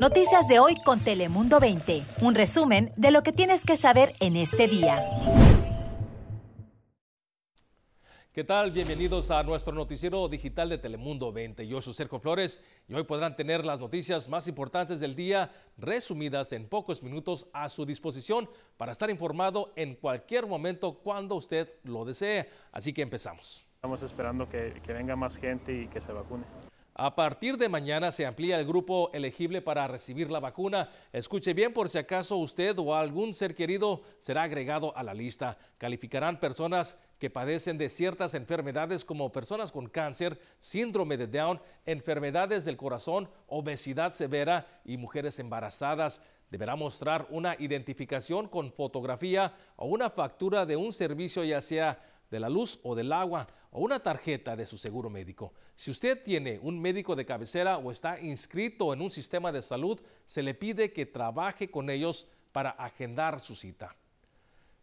Noticias de hoy con Telemundo 20. Un resumen de lo que tienes que saber en este día. ¿Qué tal? Bienvenidos a nuestro noticiero digital de Telemundo 20. Yo soy Sergio Flores y hoy podrán tener las noticias más importantes del día resumidas en pocos minutos a su disposición para estar informado en cualquier momento cuando usted lo desee. Así que empezamos. Estamos esperando que, que venga más gente y que se vacune. A partir de mañana se amplía el grupo elegible para recibir la vacuna. Escuche bien por si acaso usted o algún ser querido será agregado a la lista. Calificarán personas que padecen de ciertas enfermedades como personas con cáncer, síndrome de Down, enfermedades del corazón, obesidad severa y mujeres embarazadas. Deberá mostrar una identificación con fotografía o una factura de un servicio ya sea de la luz o del agua o una tarjeta de su seguro médico. Si usted tiene un médico de cabecera o está inscrito en un sistema de salud, se le pide que trabaje con ellos para agendar su cita.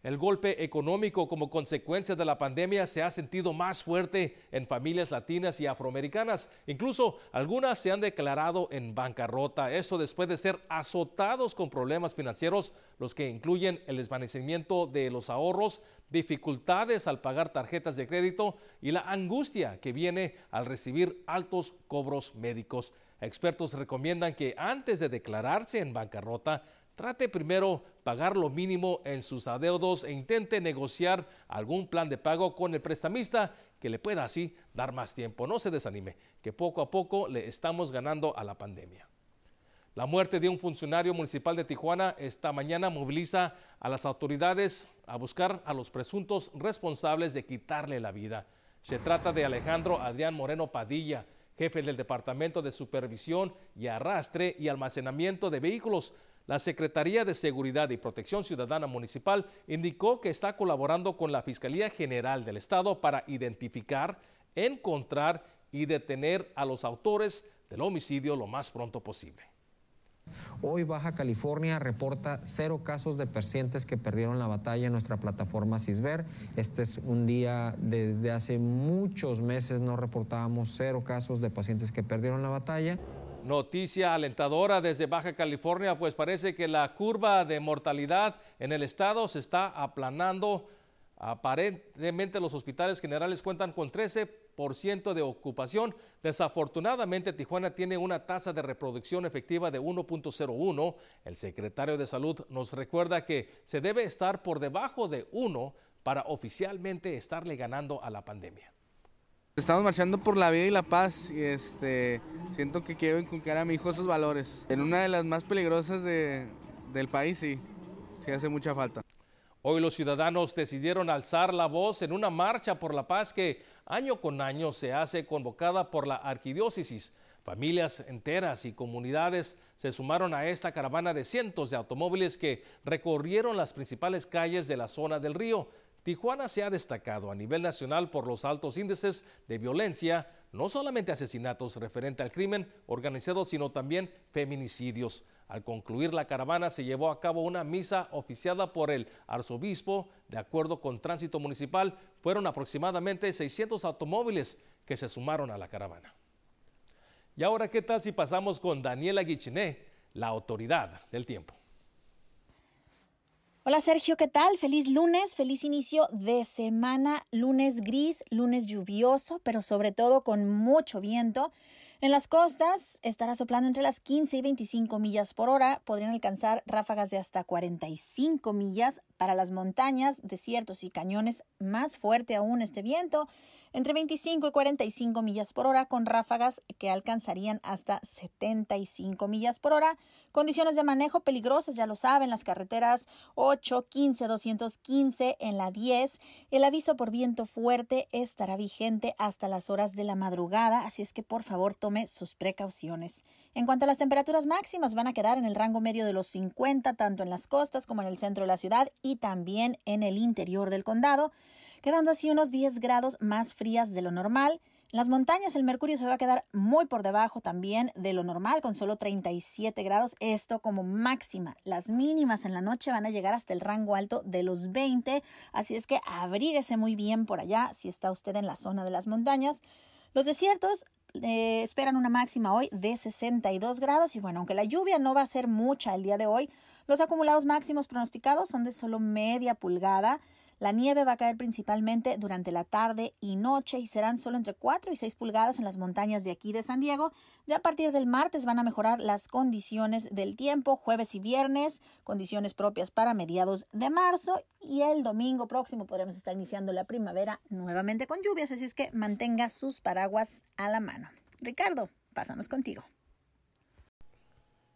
El golpe económico como consecuencia de la pandemia se ha sentido más fuerte en familias latinas y afroamericanas. Incluso algunas se han declarado en bancarrota. Esto después de ser azotados con problemas financieros, los que incluyen el desvanecimiento de los ahorros, dificultades al pagar tarjetas de crédito y la angustia que viene al recibir altos cobros médicos. Expertos recomiendan que antes de declararse en bancarrota, Trate primero pagar lo mínimo en sus adeudos e intente negociar algún plan de pago con el prestamista que le pueda así dar más tiempo. No se desanime, que poco a poco le estamos ganando a la pandemia. La muerte de un funcionario municipal de Tijuana esta mañana moviliza a las autoridades a buscar a los presuntos responsables de quitarle la vida. Se trata de Alejandro Adrián Moreno Padilla, jefe del Departamento de Supervisión y Arrastre y Almacenamiento de Vehículos la Secretaría de Seguridad y Protección Ciudadana Municipal indicó que está colaborando con la Fiscalía General del Estado para identificar, encontrar y detener a los autores del homicidio lo más pronto posible. Hoy Baja California reporta cero casos de pacientes que perdieron la batalla en nuestra plataforma CISBER. Este es un día desde hace muchos meses no reportábamos cero casos de pacientes que perdieron la batalla. Noticia alentadora desde Baja California, pues parece que la curva de mortalidad en el estado se está aplanando. Aparentemente los hospitales generales cuentan con 13% de ocupación. Desafortunadamente Tijuana tiene una tasa de reproducción efectiva de 1.01. El secretario de Salud nos recuerda que se debe estar por debajo de 1 para oficialmente estarle ganando a la pandemia. Estamos marchando por la vida y la paz y este, siento que quiero inculcar a mi hijo esos valores. En una de las más peligrosas de, del país, sí, sí hace mucha falta. Hoy los ciudadanos decidieron alzar la voz en una marcha por la paz que año con año se hace convocada por la arquidiócesis. Familias enteras y comunidades se sumaron a esta caravana de cientos de automóviles que recorrieron las principales calles de la zona del río. Tijuana se ha destacado a nivel nacional por los altos índices de violencia, no solamente asesinatos referente al crimen organizado, sino también feminicidios. Al concluir la caravana se llevó a cabo una misa oficiada por el arzobispo. De acuerdo con Tránsito Municipal, fueron aproximadamente 600 automóviles que se sumaron a la caravana. Y ahora, ¿qué tal si pasamos con Daniela Guichiné, la autoridad del tiempo? Hola Sergio, ¿qué tal? Feliz lunes, feliz inicio de semana, lunes gris, lunes lluvioso, pero sobre todo con mucho viento. En las costas estará soplando entre las 15 y 25 millas por hora. Podrían alcanzar ráfagas de hasta 45 millas. Para las montañas, desiertos y cañones, más fuerte aún este viento entre 25 y 45 millas por hora con ráfagas que alcanzarían hasta 75 millas por hora. Condiciones de manejo peligrosas, ya lo saben, las carreteras 8, 15, 215 en la 10. El aviso por viento fuerte estará vigente hasta las horas de la madrugada, así es que por favor sus precauciones. En cuanto a las temperaturas máximas, van a quedar en el rango medio de los 50, tanto en las costas como en el centro de la ciudad y también en el interior del condado quedando así unos 10 grados más frías de lo normal. En las montañas el mercurio se va a quedar muy por debajo también de lo normal, con solo 37 grados, esto como máxima. Las mínimas en la noche van a llegar hasta el rango alto de los 20, así es que abríguese muy bien por allá si está usted en la zona de las montañas. Los desiertos eh, esperan una máxima hoy de 62 grados y bueno, aunque la lluvia no va a ser mucha el día de hoy, los acumulados máximos pronosticados son de solo media pulgada. La nieve va a caer principalmente durante la tarde y noche y serán solo entre 4 y 6 pulgadas en las montañas de aquí de San Diego. Ya a partir del martes van a mejorar las condiciones del tiempo, jueves y viernes, condiciones propias para mediados de marzo y el domingo próximo podremos estar iniciando la primavera nuevamente con lluvias, así es que mantenga sus paraguas a la mano. Ricardo, pasamos contigo.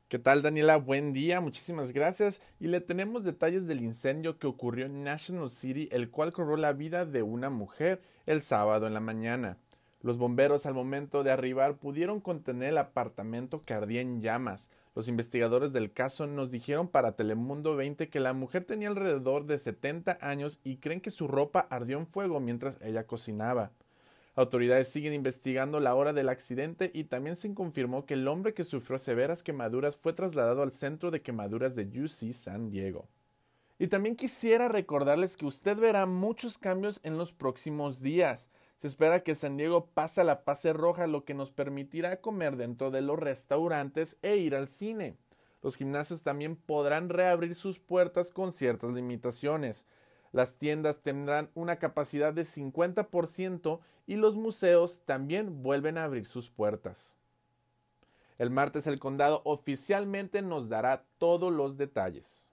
¿Qué tal Daniela? Buen día, muchísimas gracias. Y le tenemos detalles del incendio que ocurrió en National City, el cual cobró la vida de una mujer el sábado en la mañana. Los bomberos al momento de arribar pudieron contener el apartamento que ardía en llamas. Los investigadores del caso nos dijeron para Telemundo 20 que la mujer tenía alrededor de 70 años y creen que su ropa ardió en fuego mientras ella cocinaba. Autoridades siguen investigando la hora del accidente y también se confirmó que el hombre que sufrió severas quemaduras fue trasladado al centro de quemaduras de UC San Diego. Y también quisiera recordarles que usted verá muchos cambios en los próximos días. Se espera que San Diego pase a la fase roja, lo que nos permitirá comer dentro de los restaurantes e ir al cine. Los gimnasios también podrán reabrir sus puertas con ciertas limitaciones. Las tiendas tendrán una capacidad de 50% y los museos también vuelven a abrir sus puertas. El martes el condado oficialmente nos dará todos los detalles.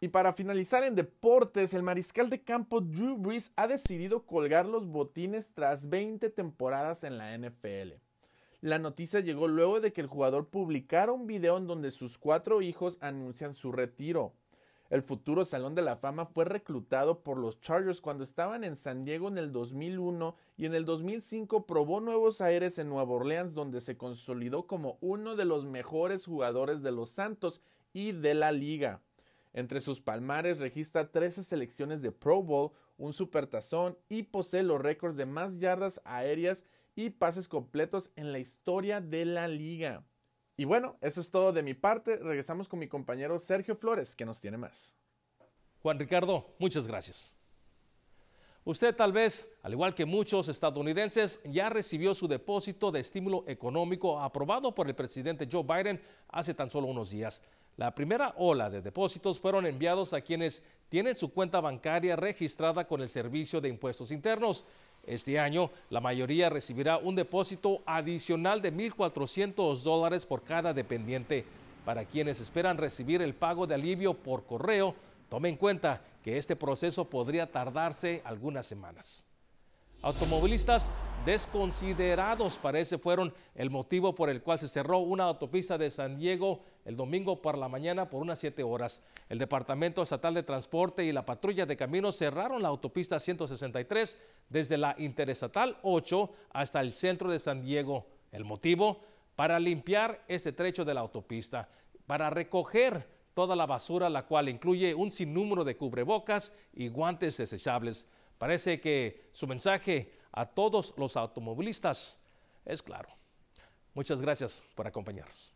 Y para finalizar en deportes, el mariscal de campo Drew Brees ha decidido colgar los botines tras 20 temporadas en la NFL. La noticia llegó luego de que el jugador publicara un video en donde sus cuatro hijos anuncian su retiro. El futuro Salón de la Fama fue reclutado por los Chargers cuando estaban en San Diego en el 2001 y en el 2005 probó nuevos aires en Nueva Orleans donde se consolidó como uno de los mejores jugadores de los Santos y de la liga. Entre sus palmares registra 13 selecciones de Pro Bowl, un supertazón y posee los récords de más yardas aéreas y pases completos en la historia de la liga. Y bueno, eso es todo de mi parte. Regresamos con mi compañero Sergio Flores, que nos tiene más. Juan Ricardo, muchas gracias. Usted tal vez, al igual que muchos estadounidenses, ya recibió su depósito de estímulo económico aprobado por el presidente Joe Biden hace tan solo unos días. La primera ola de depósitos fueron enviados a quienes tienen su cuenta bancaria registrada con el Servicio de Impuestos Internos este año, la mayoría recibirá un depósito adicional de 1.400 dólares por cada dependiente. Para quienes esperan recibir el pago de alivio por correo, tome en cuenta que este proceso podría tardarse algunas semanas. Automovilistas desconsiderados parece fueron el motivo por el cual se cerró una autopista de San Diego el domingo por la mañana por unas siete horas. El Departamento Estatal de Transporte y la Patrulla de Caminos cerraron la autopista 163 desde la Interestatal 8 hasta el centro de San Diego. El motivo, para limpiar ese trecho de la autopista, para recoger toda la basura, la cual incluye un sinnúmero de cubrebocas y guantes desechables. Parece que su mensaje a todos los automovilistas es claro. Muchas gracias por acompañarnos.